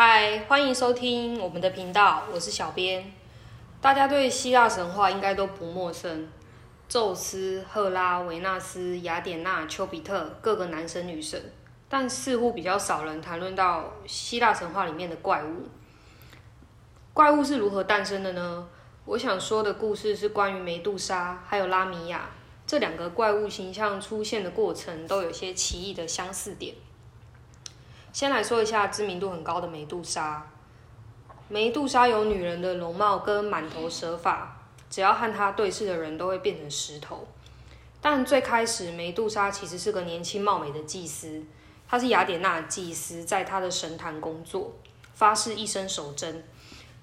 嗨，欢迎收听我们的频道，我是小编。大家对希腊神话应该都不陌生，宙斯、赫拉、维纳斯、雅典娜、丘比特，各个男神女神。但似乎比较少人谈论到希腊神话里面的怪物。怪物是如何诞生的呢？我想说的故事是关于梅杜莎还有拉米亚这两个怪物形象出现的过程，都有些奇异的相似点。先来说一下知名度很高的梅杜莎。梅杜莎有女人的容貌跟满头蛇发，只要和她对视的人都会变成石头。但最开始，梅杜莎其实是个年轻貌美的祭司，她是雅典娜的祭司，在她的神坛工作，发誓一生守贞。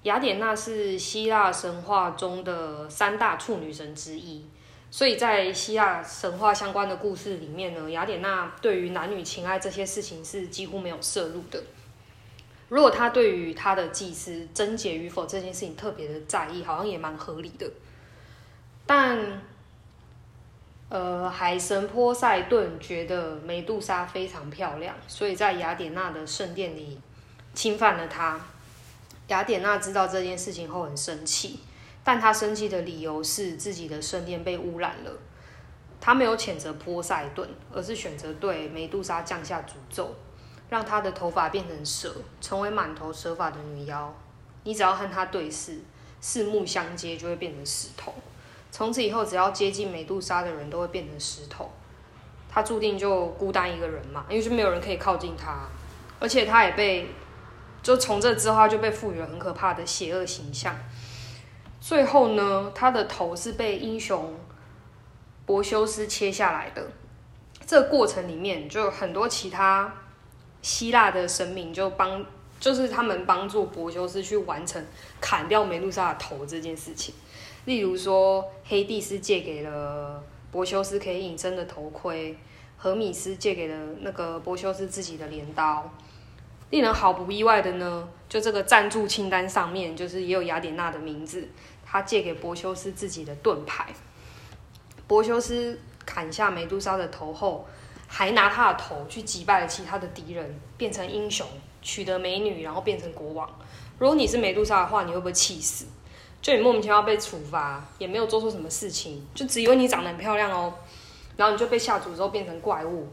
雅典娜是希腊神话中的三大处女神之一，所以在希腊神话相关的故事里面呢，雅典娜对于男女情爱这些事情是几乎没有涉入的。如果她对于她的祭司贞洁与否这件事情特别的在意，好像也蛮合理的。但，呃，海神波塞顿觉得梅杜莎非常漂亮，所以在雅典娜的圣殿里侵犯了她。雅典娜知道这件事情后很生气，但他生气的理由是自己的圣殿被污染了。他没有谴责波塞顿，而是选择对梅杜莎降下诅咒，让她的头发变成蛇，成为满头蛇发的女妖。你只要和她对视，四目相接，就会变成石头。从此以后，只要接近美杜莎的人都会变成石头。她注定就孤单一个人嘛，因为是没有人可以靠近她，而且她也被。就从这之后，他就被赋予了很可怕的邪恶形象。最后呢，他的头是被英雄柏修斯切下来的。这个过程里面，就有很多其他希腊的神明就帮，就是他们帮助柏修斯去完成砍掉梅杜莎的头这件事情。例如说，黑帝斯借给了柏修斯可以隐身的头盔，荷米斯借给了那个柏修斯自己的镰刀。令人毫不意外的呢，就这个赞助清单上面，就是也有雅典娜的名字。他借给柏修斯自己的盾牌。柏修斯砍下梅杜莎的头后，还拿他的头去击败了其他的敌人，变成英雄，取得美女，然后变成国王。如果你是梅杜莎的话，你会不会气死？就你莫名其妙被处罚，也没有做错什么事情，就只因为你长得很漂亮哦，然后你就被下诅咒变成怪物。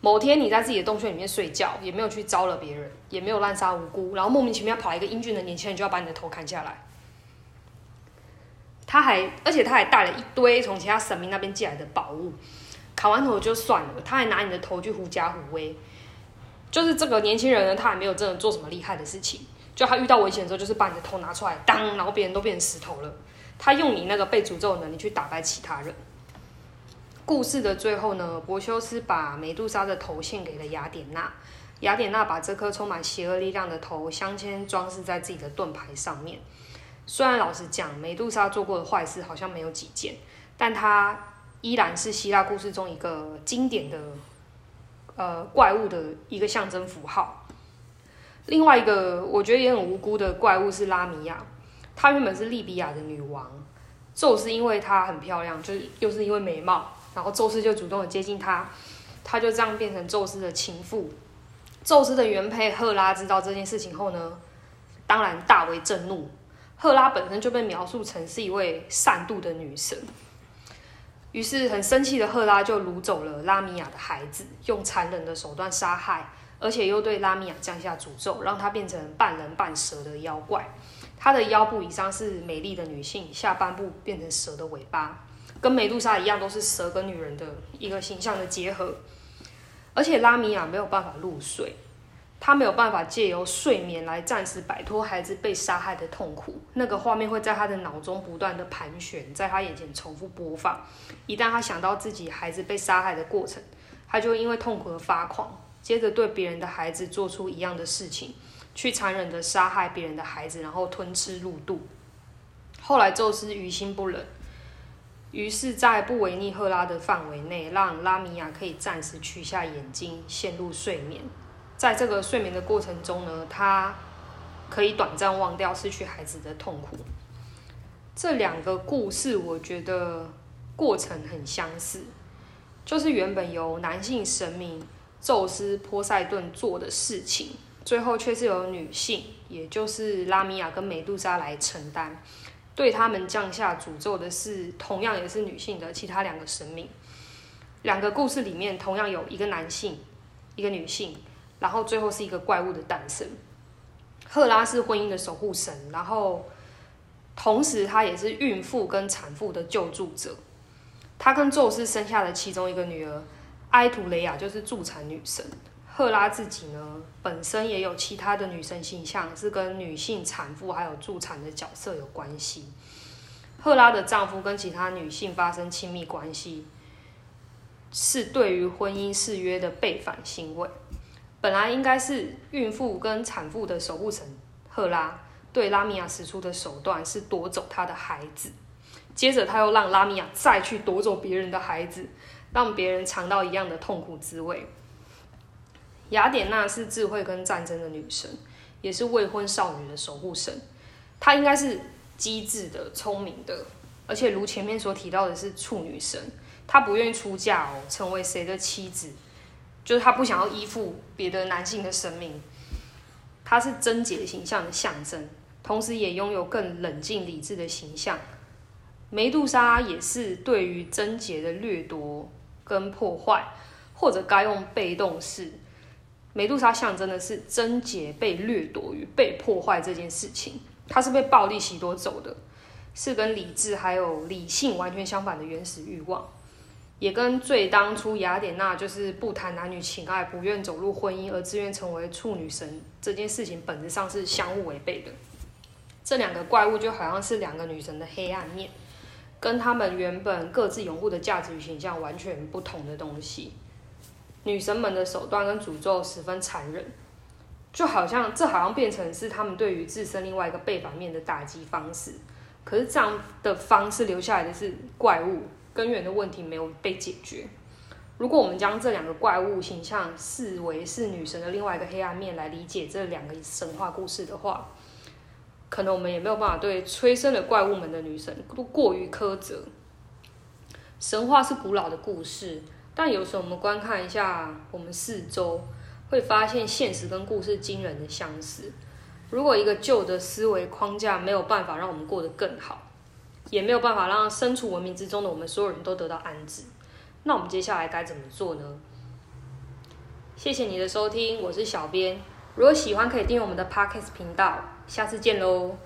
某天你在自己的洞穴里面睡觉，也没有去招惹别人，也没有滥杀无辜，然后莫名其妙跑来一个英俊的年轻人，就要把你的头砍下来。他还，而且他还带了一堆从其他神明那边借来的宝物。砍完头就算了，他还拿你的头去狐假虎威。就是这个年轻人呢，他还没有真的做什么厉害的事情，就他遇到危险的时候，就是把你的头拿出来当，然后别人都变成石头了。他用你那个被诅咒的能力去打败其他人。故事的最后呢，柏修斯把梅杜莎的头献给了雅典娜，雅典娜把这颗充满邪恶力量的头镶嵌装饰在自己的盾牌上面。虽然老实讲，美杜莎做过的坏事好像没有几件，但她依然是希腊故事中一个经典的呃怪物的一个象征符号。另外一个我觉得也很无辜的怪物是拉米亚，她原本是利比亚的女王，宙斯因为她很漂亮，就是又是因为美貌。然后宙斯就主动的接近她，她就这样变成宙斯的情妇。宙斯的原配赫拉知道这件事情后呢，当然大为震怒。赫拉本身就被描述成是一位善妒的女神，于是很生气的赫拉就掳走了拉米亚的孩子，用残忍的手段杀害，而且又对拉米亚降下诅咒，让她变成半人半蛇的妖怪。她的腰部以上是美丽的女性，下半部变成蛇的尾巴。跟美杜莎一样，都是蛇跟女人的一个形象的结合。而且拉米亚没有办法入睡，他没有办法借由睡眠来暂时摆脱孩子被杀害的痛苦。那个画面会在他的脑中不断的盘旋，在他眼前重复播放。一旦他想到自己孩子被杀害的过程，他就因为痛苦而发狂，接着对别人的孩子做出一样的事情，去残忍的杀害别人的孩子，然后吞吃入肚。后来宙斯于心不忍。于是，在不违逆赫拉的范围内，让拉米亚可以暂时取下眼睛，陷入睡眠。在这个睡眠的过程中呢，他可以短暂忘掉失去孩子的痛苦。这两个故事，我觉得过程很相似，就是原本由男性神明宙斯、波塞顿做的事情，最后却是由女性，也就是拉米亚跟美杜莎来承担。对他们降下诅咒的是同样也是女性的其他两个神明。两个故事里面同样有一个男性，一个女性，然后最后是一个怪物的诞生。赫拉是婚姻的守护神，然后同时她也是孕妇跟产妇的救助者。她跟宙斯生下的其中一个女儿埃图雷亚就是助产女神。赫拉自己呢，本身也有其他的女神形象，是跟女性产妇还有助产的角色有关系。赫拉的丈夫跟其他女性发生亲密关系，是对于婚姻誓约的背反行为。本来应该是孕妇跟产妇的守护神赫拉，对拉米亚使出的手段是夺走她的孩子，接着他又让拉米亚再去夺走别人的孩子，让别人尝到一样的痛苦滋味。雅典娜是智慧跟战争的女神，也是未婚少女的守护神。她应该是机智的、聪明的，而且如前面所提到的是处女神。她不愿意出嫁哦，成为谁的妻子，就是他不想要依附别的男性的生命。他是贞洁形象的象征，同时也拥有更冷静理智的形象。梅杜莎也是对于贞洁的掠夺跟破坏，或者该用被动式。梅杜莎象征的是贞洁被掠夺与被破坏这件事情，它是被暴力洗夺走的，是跟理智还有理性完全相反的原始欲望，也跟最当初雅典娜就是不谈男女情爱、不愿走入婚姻而自愿成为处女神这件事情本质上是相互违背的。这两个怪物就好像是两个女神的黑暗面，跟他们原本各自拥护的价值与形象完全不同的东西。女神们的手段跟诅咒十分残忍，就好像这好像变成是他们对于自身另外一个背反面的打击方式。可是这样的方式留下来的是怪物，根源的问题没有被解决。如果我们将这两个怪物形象视为是女神的另外一个黑暗面来理解这两个神话故事的话，可能我们也没有办法对催生了怪物们的女神都过于苛责。神话是古老的故事。但有时候我们观看一下我们四周，会发现现实跟故事惊人的相似。如果一个旧的思维框架没有办法让我们过得更好，也没有办法让身处文明之中的我们所有人都得到安置，那我们接下来该怎么做呢？谢谢你的收听，我是小编。如果喜欢，可以订阅我们的 Podcast 频道。下次见喽！